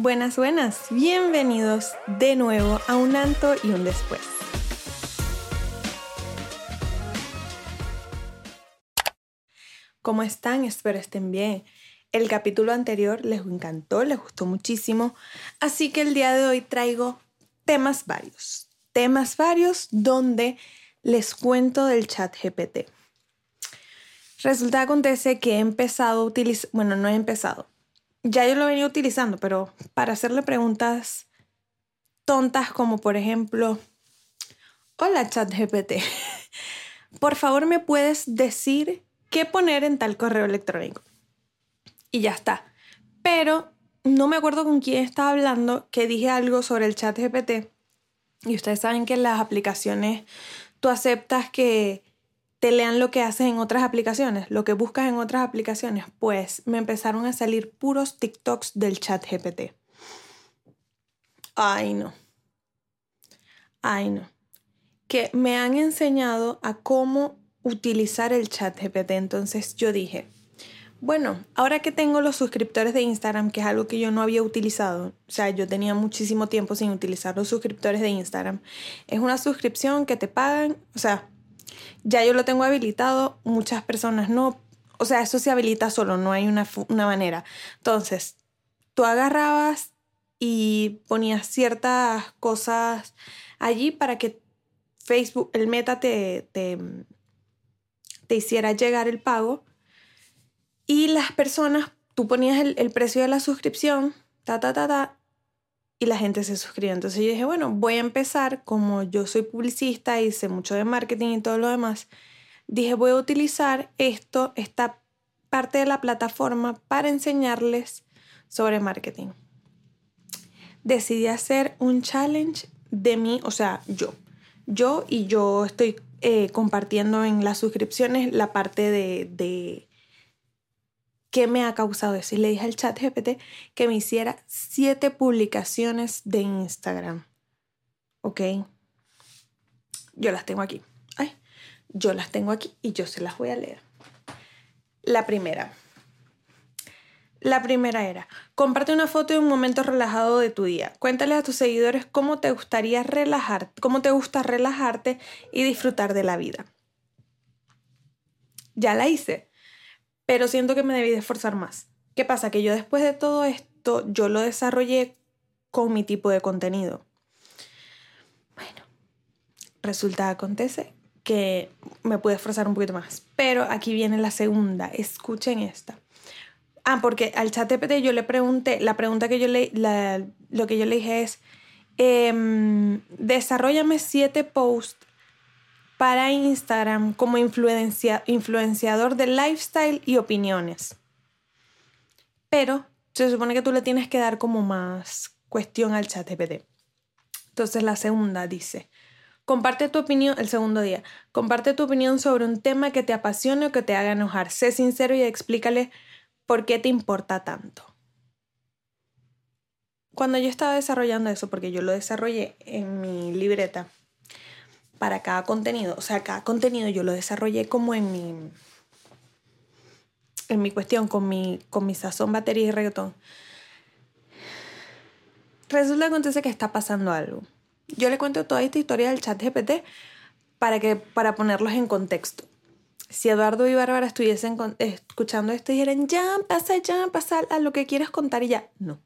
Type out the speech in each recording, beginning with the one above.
Buenas, buenas, bienvenidos de nuevo a un anto y un después. ¿Cómo están? Espero estén bien. El capítulo anterior les encantó, les gustó muchísimo, así que el día de hoy traigo temas varios. Temas varios donde les cuento del chat GPT. Resulta acontece que he empezado a utilizar, bueno, no he empezado, ya yo lo venido utilizando, pero para hacerle preguntas tontas como por ejemplo, hola chat GPT, por favor me puedes decir qué poner en tal correo electrónico. Y ya está. Pero no me acuerdo con quién estaba hablando que dije algo sobre el chat GPT. Y ustedes saben que en las aplicaciones tú aceptas que te lean lo que haces en otras aplicaciones, lo que buscas en otras aplicaciones, pues me empezaron a salir puros TikToks del chat GPT. Ay, no. Ay, no. Que me han enseñado a cómo utilizar el chat GPT. Entonces yo dije, bueno, ahora que tengo los suscriptores de Instagram, que es algo que yo no había utilizado, o sea, yo tenía muchísimo tiempo sin utilizar los suscriptores de Instagram, es una suscripción que te pagan, o sea, ya yo lo tengo habilitado, muchas personas no. O sea, eso se habilita solo, no hay una, manera. Entonces, tú agarrabas y ponías ciertas cosas allí para que Facebook, el meta te, te, te hiciera llegar el pago. Y las personas, tú ponías el, el precio de la suscripción, ta, ta, ta, ta, y la gente se suscribe. Entonces yo dije, bueno, voy a empezar, como yo soy publicista y sé mucho de marketing y todo lo demás, dije, voy a utilizar esto, esta parte de la plataforma para enseñarles sobre marketing. Decidí hacer un challenge de mí, o sea, yo. Yo y yo estoy eh, compartiendo en las suscripciones la parte de, de ¿Qué me ha causado eso? Y le dije al chat GPT que me hiciera siete publicaciones de Instagram. ¿Ok? Yo las tengo aquí. Ay, yo las tengo aquí y yo se las voy a leer. La primera. La primera era, comparte una foto de un momento relajado de tu día. Cuéntale a tus seguidores cómo te gustaría relajar, cómo te gusta relajarte y disfrutar de la vida. Ya la hice pero siento que me debí de esforzar más. ¿Qué pasa? Que yo después de todo esto, yo lo desarrollé con mi tipo de contenido. Bueno, resulta, acontece que me pude esforzar un poquito más. Pero aquí viene la segunda, escuchen esta. Ah, porque al chat GPT yo le pregunté, la pregunta que yo le, lo que yo le dije es, eh, desarrollame siete posts para Instagram como influenciador de lifestyle y opiniones. Pero se supone que tú le tienes que dar como más cuestión al chat GPT. Entonces la segunda dice, comparte tu opinión, el segundo día, comparte tu opinión sobre un tema que te apasione o que te haga enojar. Sé sincero y explícale por qué te importa tanto. Cuando yo estaba desarrollando eso, porque yo lo desarrollé en mi libreta, para cada contenido. O sea, cada contenido yo lo desarrollé como en mi, en mi cuestión, con mi, con sazón, batería y reggaetón. Resulta acontece que está pasando algo. Yo le cuento toda esta historia del chat GPT para, que, para ponerlos en contexto. Si Eduardo y Bárbara estuviesen escuchando esto dijeran, ya, pasa, ya, pasa a lo que quieres contar y ya. No.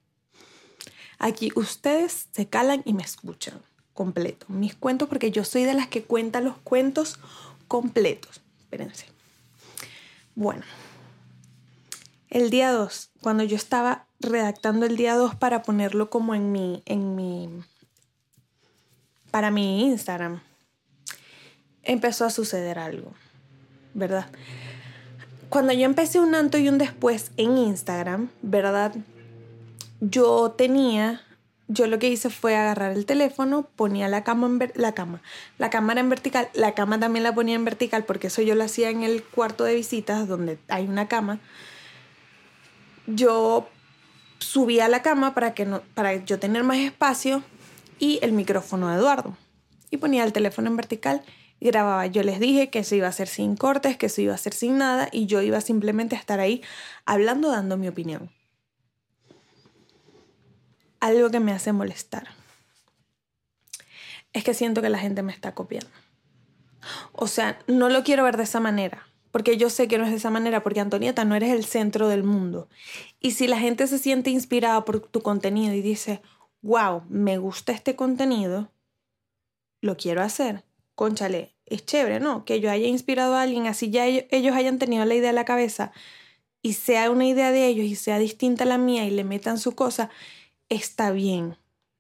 Aquí ustedes se calan y me escuchan completo. Mis cuentos, porque yo soy de las que cuenta los cuentos completos. Espérense. Bueno, el día 2, cuando yo estaba redactando el día 2 para ponerlo como en mi, en mi, para mi Instagram, empezó a suceder algo, ¿verdad? Cuando yo empecé un anto y un después en Instagram, ¿verdad? Yo tenía yo lo que hice fue agarrar el teléfono, ponía la cama en la cama, la cámara en vertical, la cama también la ponía en vertical porque eso yo lo hacía en el cuarto de visitas donde hay una cama. Yo subía la cama para que no para yo tener más espacio y el micrófono de Eduardo y ponía el teléfono en vertical y grababa. Yo les dije que eso iba a hacer sin cortes, que eso iba a ser sin nada y yo iba simplemente a estar ahí hablando, dando mi opinión. Algo que me hace molestar. Es que siento que la gente me está copiando. O sea, no lo quiero ver de esa manera, porque yo sé que no es de esa manera, porque Antonieta no eres el centro del mundo. Y si la gente se siente inspirada por tu contenido y dice, wow, me gusta este contenido, lo quiero hacer, conchale, es chévere, ¿no? Que yo haya inspirado a alguien, así ya ellos hayan tenido la idea en la cabeza y sea una idea de ellos y sea distinta a la mía y le metan su cosa, está bien.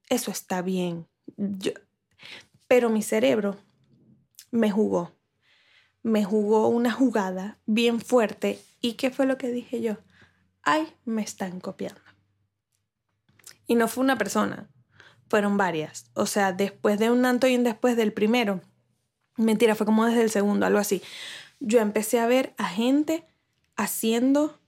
Eso está bien. pero mi cerebro me jugó. Me jugó una jugada bien fuerte. ¿Y qué fue lo que dije yo? Ay, me están copiando. Y no fue una persona, fueron varias. O sea, después de un anto y después del primero. Mentira, fue como desde el segundo, algo así. Yo empecé a ver a gente haciendo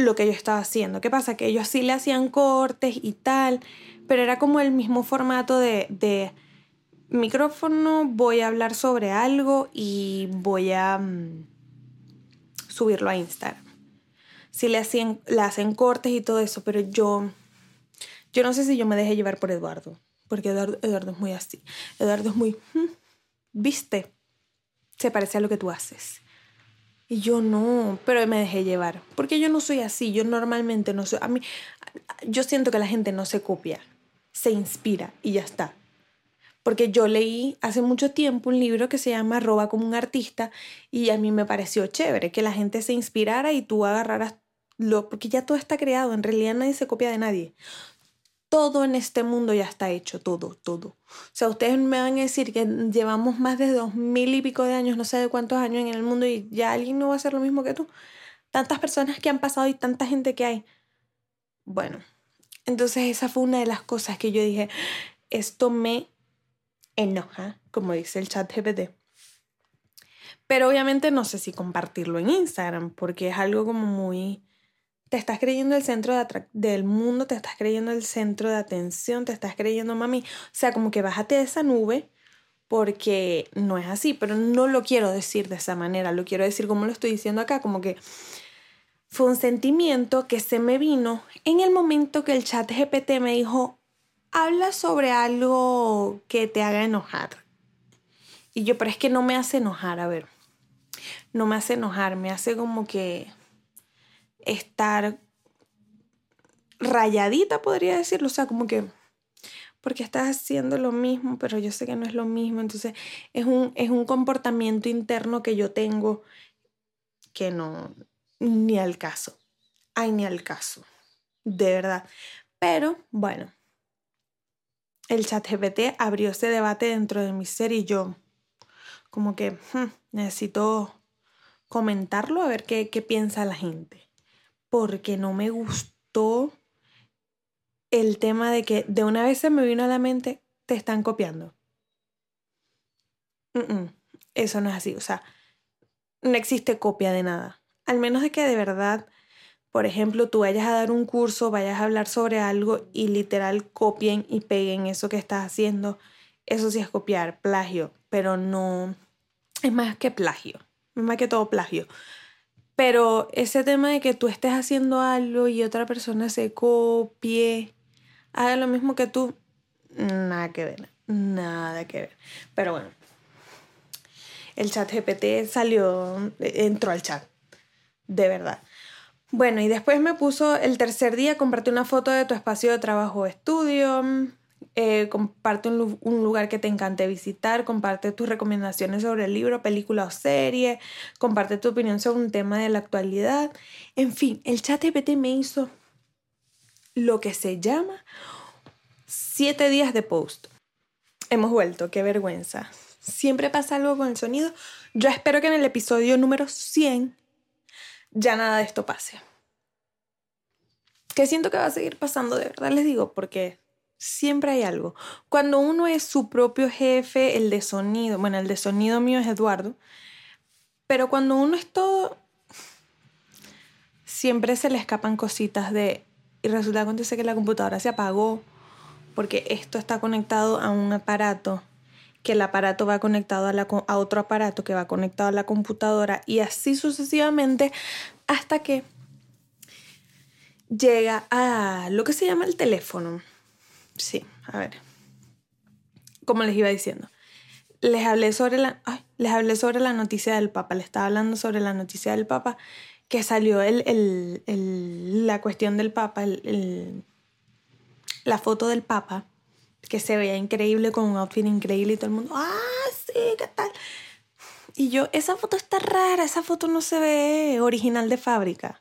lo que yo estaba haciendo. ¿Qué pasa? Que ellos sí le hacían cortes y tal, pero era como el mismo formato de, de micrófono, voy a hablar sobre algo y voy a mm, subirlo a Instagram. Sí le, hacían, le hacen cortes y todo eso, pero yo, yo no sé si yo me dejé llevar por Eduardo, porque Eduardo, Eduardo es muy así. Eduardo es muy, hmm, viste, se parece a lo que tú haces. Y yo no, pero me dejé llevar, porque yo no soy así, yo normalmente no soy, a mí, yo siento que la gente no se copia, se inspira y ya está. Porque yo leí hace mucho tiempo un libro que se llama Roba como un artista y a mí me pareció chévere que la gente se inspirara y tú agarraras lo, porque ya todo está creado, en realidad nadie se copia de nadie todo en este mundo ya está hecho, todo, todo. O sea, ustedes me van a decir que llevamos más de dos mil y pico de años, no sé de cuántos años en el mundo y ya alguien no va a hacer lo mismo que tú. Tantas personas que han pasado y tanta gente que hay. Bueno, entonces esa fue una de las cosas que yo dije, esto me enoja, como dice el chat GPT. Pero obviamente no sé si compartirlo en Instagram, porque es algo como muy te estás creyendo el centro del mundo, te estás creyendo el centro de atención, te estás creyendo mami. O sea, como que bájate de esa nube porque no es así, pero no lo quiero decir de esa manera, lo quiero decir como lo estoy diciendo acá, como que fue un sentimiento que se me vino en el momento que el chat GPT me dijo, habla sobre algo que te haga enojar. Y yo, pero es que no me hace enojar, a ver, no me hace enojar, me hace como que estar rayadita, podría decirlo, o sea, como que porque estás haciendo lo mismo, pero yo sé que no es lo mismo, entonces es un, es un comportamiento interno que yo tengo que no, ni al caso, ay, ni al caso, de verdad. Pero bueno, el chat GPT abrió ese debate dentro de mi ser y yo como que hmm, necesito comentarlo a ver qué, qué piensa la gente porque no me gustó el tema de que de una vez se me vino a la mente, te están copiando. eso no es así, o sea, no existe copia de nada. Al menos de que de verdad, por ejemplo, tú vayas a dar un curso, vayas a hablar sobre algo y literal copien y peguen eso que estás haciendo. Eso sí es copiar, plagio, pero no es más que plagio, es más que todo plagio. Pero ese tema de que tú estés haciendo algo y otra persona se copie, haga lo mismo que tú, nada que ver, nada que ver. Pero bueno, el chat GPT salió, entró al chat, de verdad. Bueno, y después me puso el tercer día, compartí una foto de tu espacio de trabajo o estudio, eh, comparte un, lugar que te encante visitar, comparte tus recomendaciones sobre el libro, película o serie, comparte tu opinión sobre un tema de la actualidad. En fin, el chat GPT me hizo lo que se llama siete días de post. Hemos vuelto, qué vergüenza. Siempre pasa algo con el sonido. Yo espero que en el episodio número 100 ya nada de esto pase. Que siento que va a seguir pasando, de verdad les digo, porque Siempre hay algo. Cuando uno es su propio jefe, el de sonido, bueno, el de sonido mío es Eduardo, pero cuando uno es todo, siempre se le escapan cositas de, y resulta acontece que la computadora se apagó porque esto está conectado a un aparato, que el aparato va conectado a, a otro aparato que va conectado a la computadora y así sucesivamente hasta que llega a lo que se llama el teléfono. Sí, a ver. Como les iba diciendo. Les hablé sobre la, les hablé sobre la noticia del Papa. Les estaba hablando sobre la noticia del Papa que salió el, el, la cuestión del Papa, la foto del Papa, que se veía increíble con un outfit increíble y todo el mundo, ah, sí, ¿qué tal? Y yo, esa foto está rara, esa foto no se ve original de fábrica.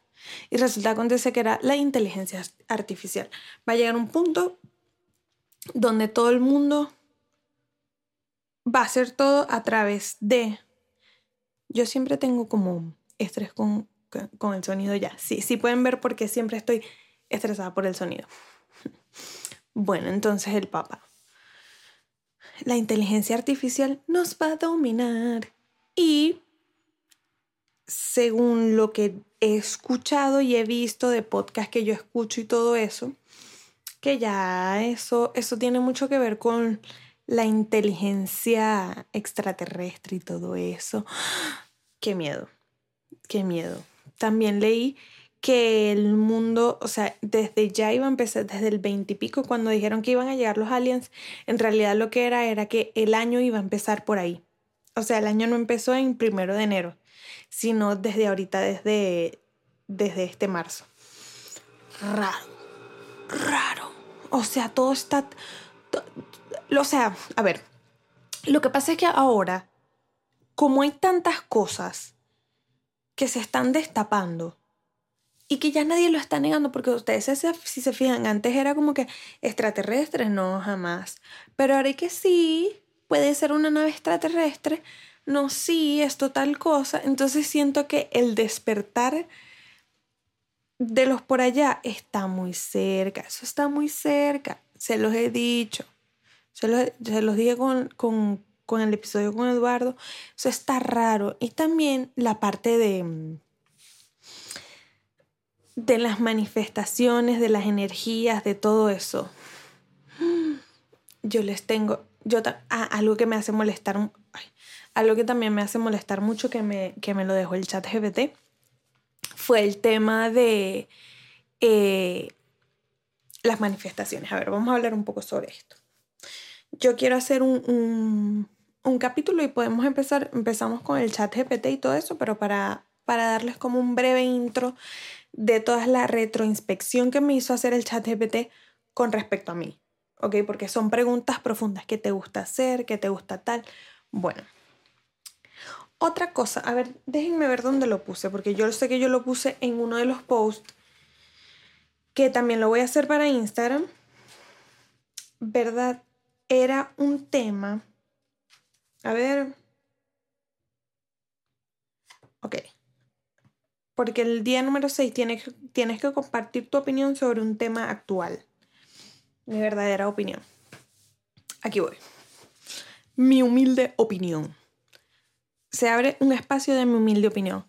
Y resulta acontece que era la inteligencia artificial. Va a llegar un punto donde todo el mundo va a hacer todo a través de... Yo siempre tengo como estrés con con el sonido ya. Sí, sí pueden ver porque siempre estoy estresada por el sonido. Bueno, entonces el Papa. La inteligencia artificial nos va a dominar. Y según lo que he escuchado y he visto de podcast que yo escucho y todo eso, que ya eso, eso tiene mucho que ver con la inteligencia extraterrestre y todo eso. Qué miedo, qué miedo también leí que el mundo, o sea, desde ya iba a empezar, desde el 20 y pico, cuando dijeron que iban a llegar los aliens, en realidad lo que era era que el año iba a empezar por ahí. O sea, el año no empezó en primero de enero, sino desde ahorita, desde, desde este marzo. Raro, raro. O sea, todo está... o sea, a ver, lo que pasa es que ahora, como hay tantas cosas, que se están destapando y que ya nadie lo está negando, porque ustedes si se fijan, antes era como que extraterrestres, no, jamás. Pero ahora que sí, puede ser una nave extraterrestre, no, sí, esto tal cosa. Entonces siento que el despertar de los por allá está muy cerca, eso está muy cerca, se los he dicho, se los, se los dije con, con, con el episodio con Eduardo, eso está raro. Y también la parte de, de las manifestaciones, de las energías, de todo eso. Yo les tengo, yo ah, algo que me hace molestar, algo que también me hace molestar mucho que me, que me lo dejó el chat GPT, fue el tema de eh, las manifestaciones. A ver, vamos a hablar un poco sobre esto. Yo quiero hacer un, un capítulo y podemos empezar, empezamos con el chat GPT y todo eso, pero para, para darles como un breve intro de toda la retroinspección que me hizo hacer el chat GPT con respecto a mí, ¿ok? Porque son preguntas profundas, ¿qué te gusta hacer? ¿Qué te gusta tal? Bueno. Otra cosa, a ver, déjenme ver dónde lo puse, porque yo sé que yo lo puse en uno de los posts, que también lo voy a hacer para Instagram, ¿verdad? Era un tema a ver. Ok. Porque el día número 6 tienes, tienes que compartir tu opinión sobre un tema actual. Mi verdadera opinión. Aquí voy. Mi humilde opinión. Se abre un espacio de mi humilde opinión.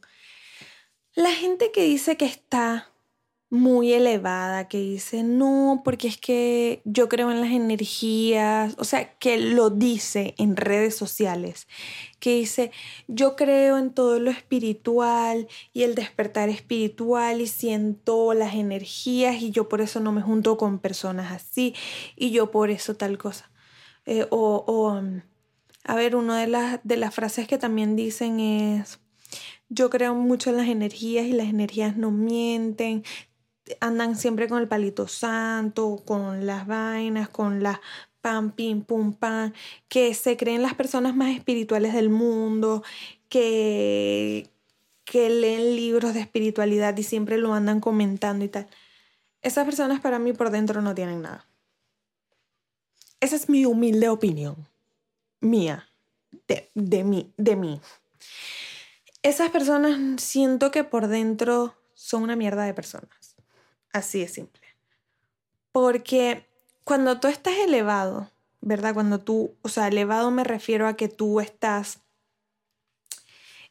La gente que dice que está muy elevada que dice, no, porque es que yo creo en las energías, o sea, que lo dice en redes sociales, que dice, yo creo en todo lo espiritual y el despertar espiritual y siento las energías y yo por eso no me junto con personas así y yo por eso tal cosa. Eh, o, o, a ver, una de las, de las frases que también dicen es, yo creo mucho en las energías y las energías no mienten andan siempre con el palito santo, con las vainas, con las pam, pim, pum, pam, que se creen las personas más espirituales del mundo, que, que leen libros de espiritualidad y siempre lo andan comentando y tal. Esas personas para mí por dentro no tienen nada. Esa es mi humilde opinión, mía, de, de mí, de mí. Esas personas siento que por dentro son una mierda de personas. Así de simple. Porque cuando tú estás elevado, ¿verdad? Cuando tú, o sea, elevado me refiero a que tú estás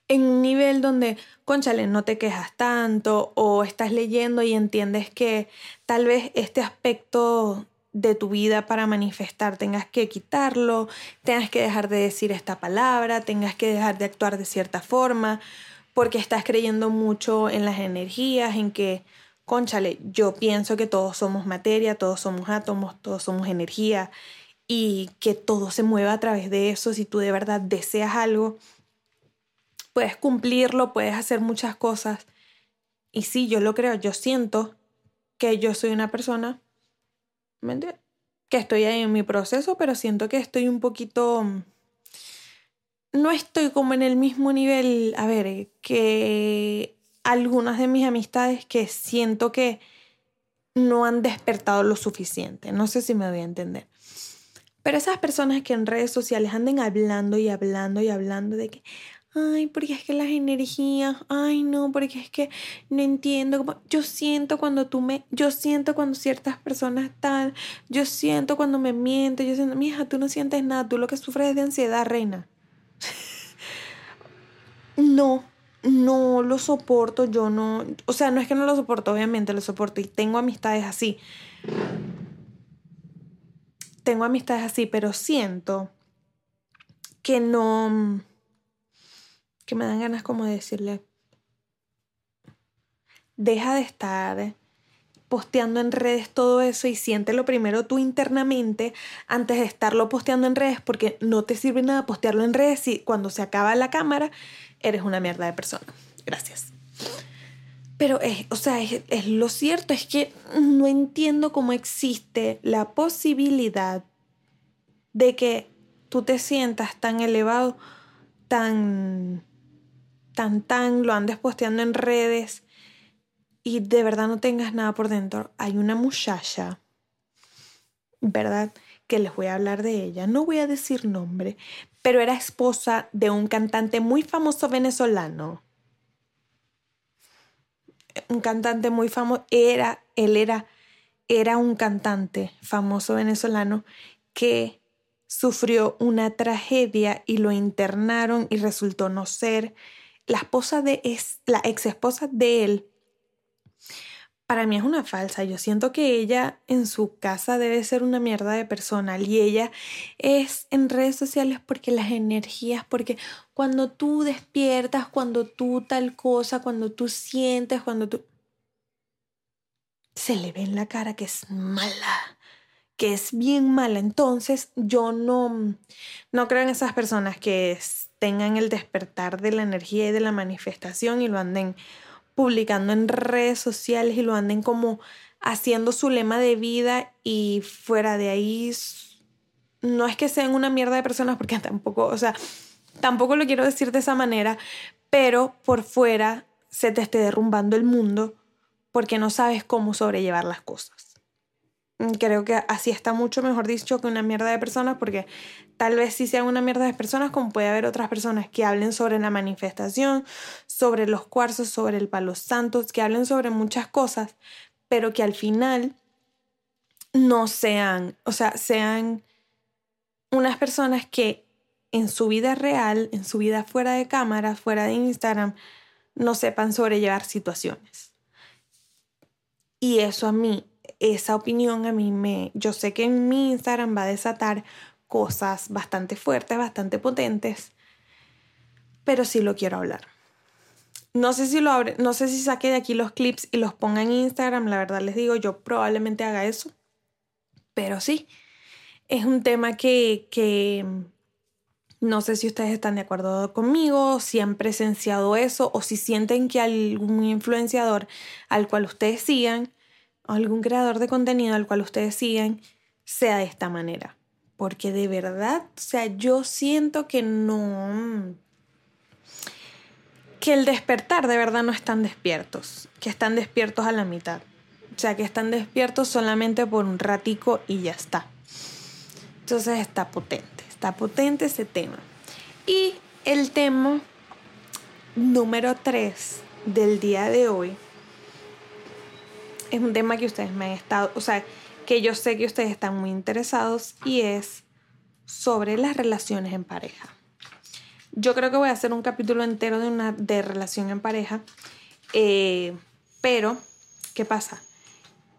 en un nivel donde, conchale, no te quejas tanto o estás leyendo y entiendes que tal vez este aspecto de tu vida para manifestar tengas que quitarlo, tengas que dejar de decir esta palabra, tengas que dejar de actuar de cierta forma, porque estás creyendo mucho en las energías, en que conchale, yo pienso que todos somos materia, todos somos átomos, todos somos energía y que todo se mueva a través de eso. Si tú de verdad deseas algo, puedes cumplirlo, puedes hacer muchas cosas. Y sí, yo lo creo, yo siento que yo soy una persona que estoy ahí en mi proceso, pero siento que estoy un poquito... No estoy como en el mismo nivel, a ver, que algunas de mis amistades que siento que no han despertado lo suficiente. No sé si me voy a entender. Pero esas personas que en redes sociales anden hablando y hablando y hablando de que, ay, porque es que las energías, ay, no, porque es que no entiendo. Yo siento cuando tú me, yo siento cuando ciertas personas están, yo siento cuando me mienten, yo siento, mija, tú no sientes nada, tú lo que sufres es de ansiedad, reina. no, no lo soporto, yo no, o sea, no es que no lo soporto, obviamente lo soporto y tengo amistades así. Tengo amistades así, pero siento que no que me dan ganas como de decirle, deja de estar posteando en redes todo eso y siéntelo primero tú internamente antes de estarlo posteando en redes porque no te sirve nada postearlo en redes si cuando se acaba la cámara eres una mierda de persona. Gracias. Pero es, o sea, es lo cierto es que no entiendo cómo existe la posibilidad de que tú te sientas tan elevado, tan tan tan, lo andes posteando en redes y de verdad no tengas nada por dentro. Hay una muchacha, ¿verdad? Que les voy a hablar de ella. No voy a decir nombre, pero era esposa de un cantante muy famoso venezolano. Un cantante muy famoso. Era, él era, era un cantante famoso venezolano que sufrió una tragedia y lo internaron y resultó no ser la esposa de es, la ex esposa de él, para mí es una falsa. Yo siento que ella en su casa debe ser una mierda de persona y ella es en redes sociales porque las energías, porque cuando tú despiertas, cuando tú tal cosa, cuando tú sientes, cuando tú... Se le ve en la cara que es mala, que es bien mala. Entonces yo no, no creo en esas personas que tengan el despertar de la energía y de la manifestación y lo anden publicando en redes sociales y lo anden como haciendo su lema de vida y fuera de ahí no es que sean una mierda de personas porque tampoco, o sea, tampoco lo quiero decir de esa manera, pero por fuera se te esté derrumbando el mundo porque no sabes cómo sobrellevar las cosas. Mm, creo que así está mucho mejor dicho que una mierda de personas porque tal vez sí sean una mierda de personas como puede haber otras personas que hablen sobre la manifestación, sobre los cuarzos, sobre el palo santo, que hablen sobre muchas cosas, pero que al final no sean, o sea, sean unas personas que en su vida real, en su vida fuera de cámara, fuera de Instagram, no sepan sobrellevar situaciones. Y eso a mí esa opinión a mí me, yo sé que en mi Instagram va a desatar cosas bastante fuertes, bastante potentes, pero sí lo quiero hablar. No sé si lo abre, no sé si saque de aquí los clips y los ponga en Instagram, la verdad les digo, yo probablemente haga eso, pero sí, es un tema que, que no sé si ustedes están de acuerdo conmigo, si han presenciado eso o si sienten que algún influenciador al cual ustedes sigan algún creador de contenido al cual ustedes siguen sea de esta manera. Porque de verdad, o sea, yo siento que no... que el despertar de verdad no están despiertos, que están despiertos a la mitad. O sea, que están despiertos solamente por un ratico y ya está. Entonces está potente, está potente ese tema. Y el tema número 3 del día de hoy es un tema que ustedes me han estado, o sea, que yo sé que ustedes están muy interesados y es sobre las relaciones en pareja. Yo creo que voy a hacer un capítulo entero de una de relación en pareja, eh, pero ¿qué pasa?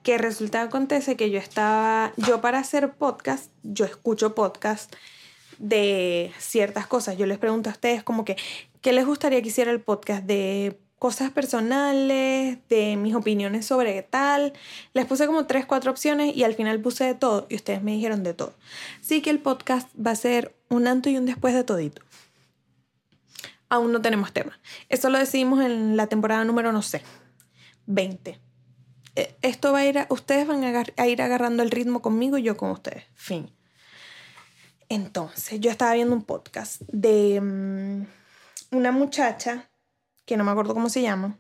Que resulta acontece que yo estaba, yo para hacer podcast, yo escucho podcast de ciertas cosas. Yo les pregunto a ustedes como que, ¿qué les gustaría que hiciera el podcast de cosas personales, de mis opiniones sobre tal. Les puse como tres, cuatro opciones y al final puse de todo y ustedes me dijeron de todo. Así que el podcast va a ser un antes y un después de todito. Aún no tenemos tema. Esto lo decidimos en la temporada número, no sé, 20. Eh, esto va a ir, ustedes van a, ir agarrando el ritmo conmigo y yo con ustedes. Fin. Entonces, yo estaba viendo un podcast de mm, una muchacha que no me acuerdo cómo se llama.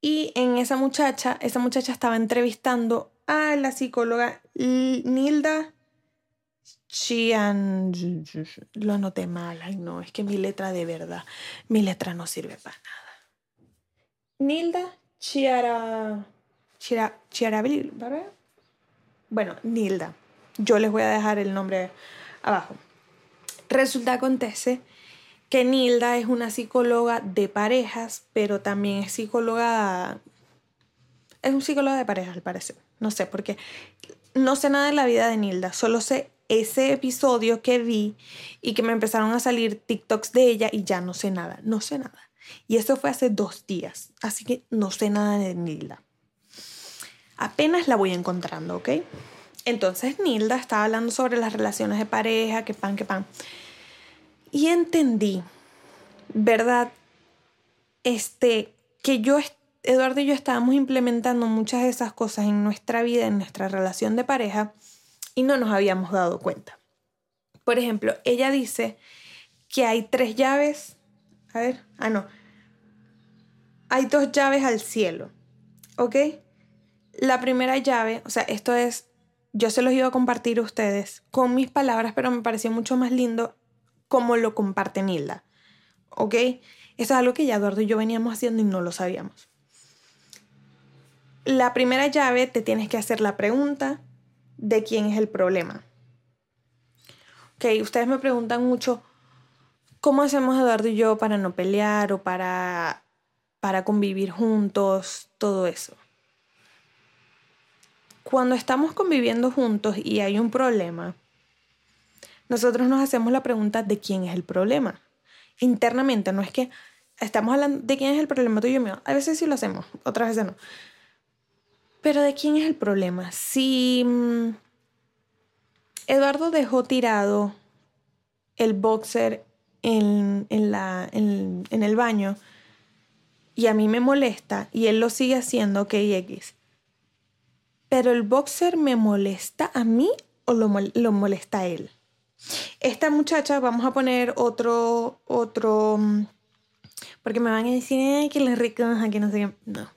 Y en esa muchacha, esa muchacha estaba entrevistando a la psicóloga Nilda Chian. Lo anoté mal, ay no, es que mi letra de verdad, mi letra no sirve para nada. Nilda Chiara. Chiara. Chiara Bueno, Nilda. Yo les voy a dejar el nombre abajo. Resulta acontece que Nilda es una psicóloga de parejas, pero también es psicóloga... Es un psicólogo de parejas, al parecer. No sé, porque no sé nada de la vida de Nilda, solo sé ese episodio que vi y que me empezaron a salir TikToks de ella y ya no sé nada, no sé nada. Y eso fue hace dos días, así que no sé nada de Nilda. Apenas la voy encontrando, ¿ok? Entonces Nilda estaba hablando sobre las relaciones de pareja, que pan, que pan. Y entendí, ¿verdad? Este, que yo, Eduardo y yo estábamos implementando muchas de esas cosas en nuestra vida, en nuestra relación de pareja, y no nos habíamos dado cuenta. Por ejemplo, ella dice que hay tres llaves. A ver, ah, no. Hay dos llaves al cielo, ¿ok? La primera llave, o sea, esto es, yo se los iba a compartir a ustedes con mis palabras, pero me pareció mucho más lindo como lo comparte Nilda. ¿Ok? Eso es algo que ya Eduardo y yo veníamos haciendo y no lo sabíamos. La primera llave te tienes que hacer la pregunta de quién es el problema. Ok, ustedes me preguntan mucho, ¿cómo hacemos Eduardo y yo para no pelear o para, para convivir juntos? Todo eso. Cuando estamos conviviendo juntos y hay un problema, nosotros nos hacemos la pregunta de quién es el problema. Internamente, no es que estamos hablando de quién es el problema tuyo y mío. A veces sí lo hacemos, otras veces no. Pero de quién es el problema. Si mm, Eduardo dejó tirado el boxer en, la, en, en, el baño y a mí me molesta y él lo sigue haciendo, ok, X. Pero el boxer me molesta a mí o lo, lo molesta a él. Esta muchacha, vamos a poner otro, otro, mm, porque me van a decir que les recoja, que no sé qué. No.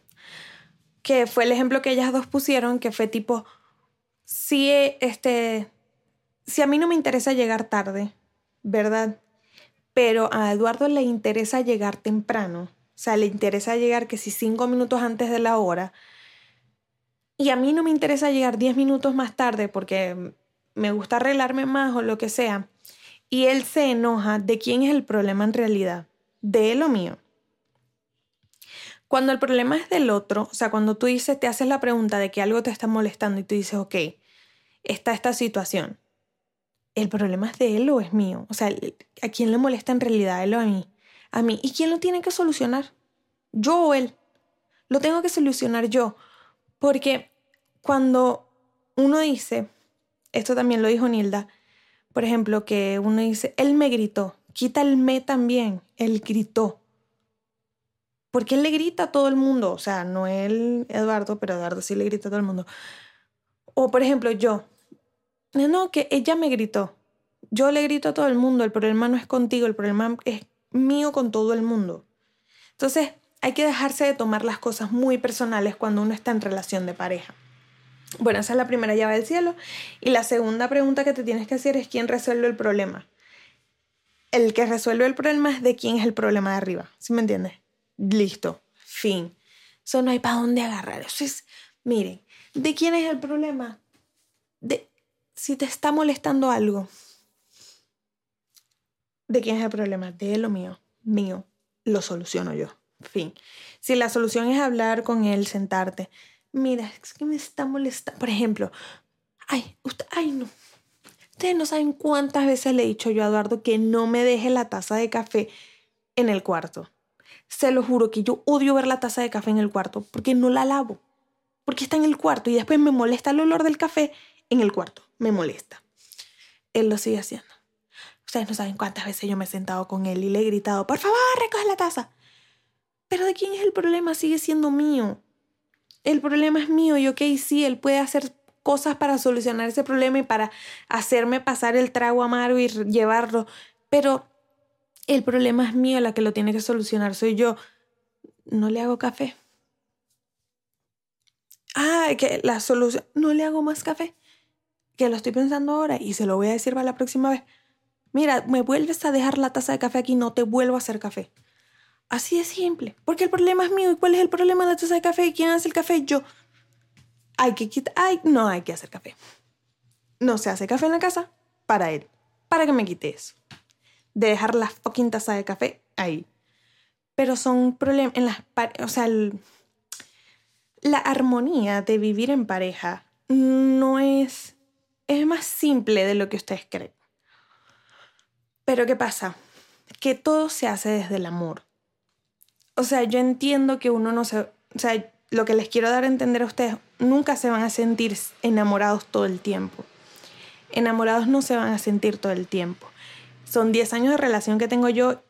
Que fue el ejemplo que ellas dos pusieron, que fue tipo, si, este, si a mí no me interesa llegar tarde, ¿verdad? Pero a Eduardo le interesa llegar temprano, o sea, le interesa llegar que si cinco minutos antes de la hora, y a mí no me interesa llegar diez minutos más tarde porque me gusta arreglarme más o lo que sea, y él se enoja, ¿de quién es el problema en realidad? ¿De él o mío? Cuando el problema es del otro, o sea, cuando tú dices, te haces la pregunta de que algo te está molestando y tú dices, ok, está esta situación, ¿el problema es de él o es mío? O sea, ¿a quién le molesta en realidad, él o a mí? A mí. ¿Y quién lo tiene que solucionar? ¿Yo o él? Lo tengo que solucionar yo. Porque cuando uno dice, esto también lo dijo Nilda, por ejemplo, que uno dice, él me gritó, quita el me también, él gritó. Porque él le grita a todo el mundo, o sea, no él, Eduardo, pero Eduardo sí le grita a todo el mundo. O por ejemplo, yo, no, que ella me gritó. Yo le grito a todo el mundo, el problema no es contigo, el problema es mío con todo el mundo. Entonces, hay que dejarse de tomar las cosas muy personales cuando uno está en relación de pareja. Bueno, esa es la primera llave del cielo. Y la segunda pregunta que te tienes que hacer es quién resuelve el problema. El que resuelve el problema es de quién es el problema de arriba. ¿Sí me entiendes? Listo. Fin. Eso no hay para dónde agarrar. Eso es, miren, ¿de quién es el problema? De si te está molestando algo. ¿De quién es el problema? De él o mío. Mío. Lo soluciono yo. Fin. Si la solución es hablar con él, sentarte, mira, es que me está molestando. Por ejemplo, ay, usted, ay, no. Ustedes no saben cuántas veces le he dicho yo a Eduardo que no me deje la taza de café en el cuarto. Se lo juro que yo odio ver la taza de café en el cuarto porque no la lavo. Porque está en el cuarto y después me molesta el olor del café en el cuarto. Me molesta. Él lo sigue haciendo. Ustedes no saben cuántas veces yo me he sentado con él y le he gritado, por favor, recoge la taza. Pero ¿de quién es el problema? Sigue siendo mío. El problema es mío y ok, sí, él puede hacer cosas para solucionar ese problema y para hacerme pasar el trago amargo y llevarlo. Pero el problema es mío, la que lo tiene que solucionar soy yo. No le hago café. Ah, que la solución. No le hago más café. Que lo estoy pensando ahora y se lo voy a decir para la próxima vez. Mira, me vuelves a dejar la taza de café aquí, no te vuelvo a hacer café. Así de simple. Porque el problema es mío. ¿Y cuál es el problema de la taza de café? ¿Quién hace el café? Yo. Hay que quitar. Ay, no hay que hacer café. No se hace café en la casa para él. Para que me quite eso de dejar la fucking taza de café ahí. Pero son problemas en las... O sea, la armonía de vivir en pareja no es... Es más simple de lo que ustedes creen. Pero ¿qué pasa? Que todo se hace desde el amor. O sea, yo entiendo que uno no se... O sea, lo que les quiero dar a entender a ustedes, nunca se van a sentir enamorados todo el tiempo. Enamorados no se van a sentir todo el tiempo. Son 10 años de relación que tengo yo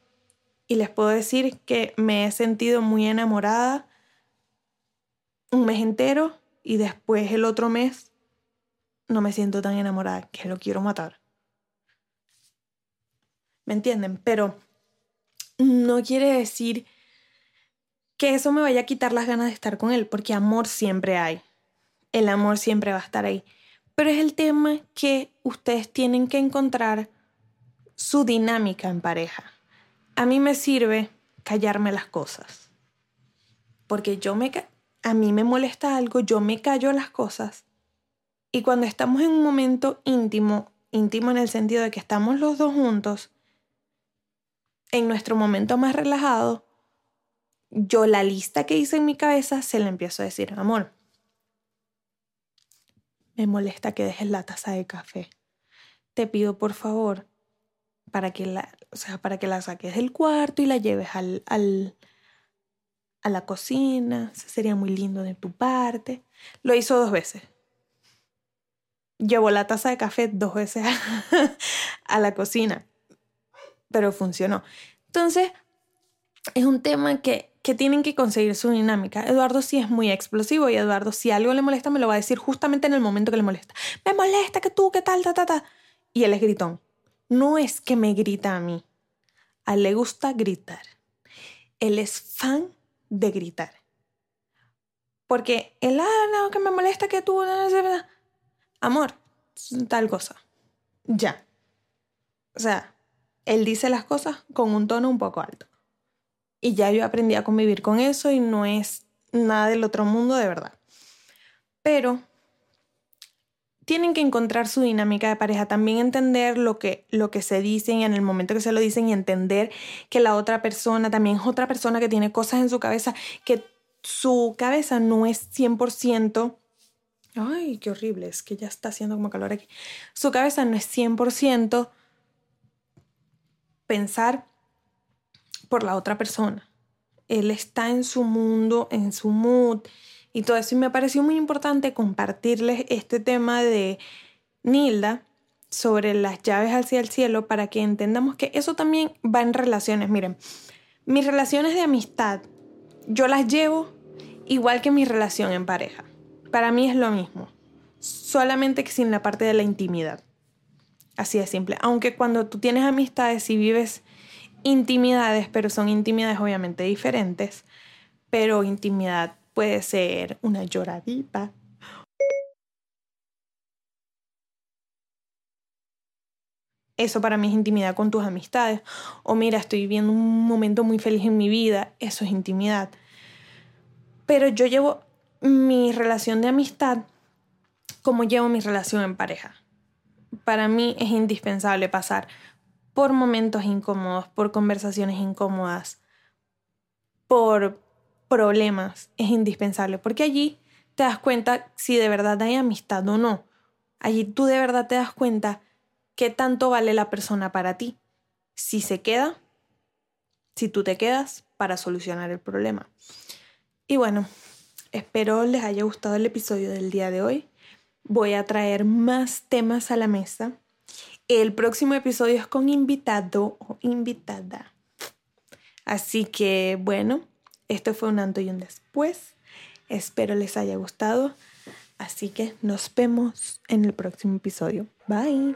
y les puedo decir que me he sentido muy enamorada un mes entero y después el otro mes no me siento tan enamorada que lo quiero matar. ¿Me entienden? Pero no quiere decir que eso me vaya a quitar las ganas de estar con él, porque amor siempre hay. El amor siempre va a estar ahí. Pero es el tema que ustedes tienen que encontrar su dinámica en pareja. A mí me sirve callarme las cosas. Porque yo me a mí me molesta algo, yo me callo las cosas. Y cuando estamos en un momento íntimo, íntimo en el sentido de que estamos los dos juntos, en nuestro momento más relajado, yo la lista que hice en mi cabeza se la empiezo a decir, amor, me molesta que dejes la taza de café. Te pido por favor para que la, o sea, para que la saques del cuarto y la lleves al, al, a la cocina. Sería muy lindo de tu parte. Lo hizo dos veces. Llevó la taza de café dos veces a la cocina, pero funcionó. Entonces, es un tema que, que tienen que conseguir su dinámica. Eduardo sí es muy explosivo y Eduardo si algo le molesta me lo va a decir justamente en el momento que le molesta. Me molesta que tú, que tal, ta, ta, ta. Y él es gritón no es que me grita a mí. A él le gusta gritar. Él es fan de gritar. Porque él, ah, no, que me molesta que tú, amor, tal cosa. Ya. O sea, él dice las cosas con un tono un poco alto. Y ya yo aprendí a convivir con eso y no es nada del otro mundo de verdad. Pero tienen que encontrar su dinámica de pareja, también entender lo que, lo que se dicen en el momento que se lo dicen y entender que la otra persona también es otra persona que tiene cosas en su cabeza, que su cabeza no es 100%... Ay, qué horrible, es que ya está haciendo como calor aquí. Su cabeza no es 100% pensar por la otra persona. Él está en su mundo, en su mood, y todo eso. Y me pareció muy importante compartirles este tema de Nilda sobre las llaves hacia el cielo para que entendamos que eso también va en relaciones. Miren, mis relaciones de amistad, yo las llevo igual que mi relación en pareja. Para mí es lo mismo, solamente que sin la parte de la intimidad. Así de simple. Aunque cuando tú tienes amistades y vives intimidades, pero son intimidades obviamente diferentes, pero intimidad Puede ser una lloradita. Eso para mí es intimidad con tus amistades. O mira, estoy viviendo un momento muy feliz en mi vida. Eso es intimidad. Pero yo llevo mi relación de amistad como llevo mi relación en pareja. Para mí es indispensable pasar por momentos incómodos, por conversaciones incómodas, por problemas es indispensable, porque allí te das cuenta si de verdad hay amistad o no. Allí tú de verdad te das cuenta qué tanto vale la persona para ti. Si se queda, si tú te quedas para solucionar el problema. Y bueno, espero les haya gustado el episodio del día de hoy. Voy a traer más temas a la mesa. El próximo episodio es con invitado o invitada. Así que bueno, esto fue un antes y un después. Espero les haya gustado. Así que nos vemos en el próximo episodio. Bye.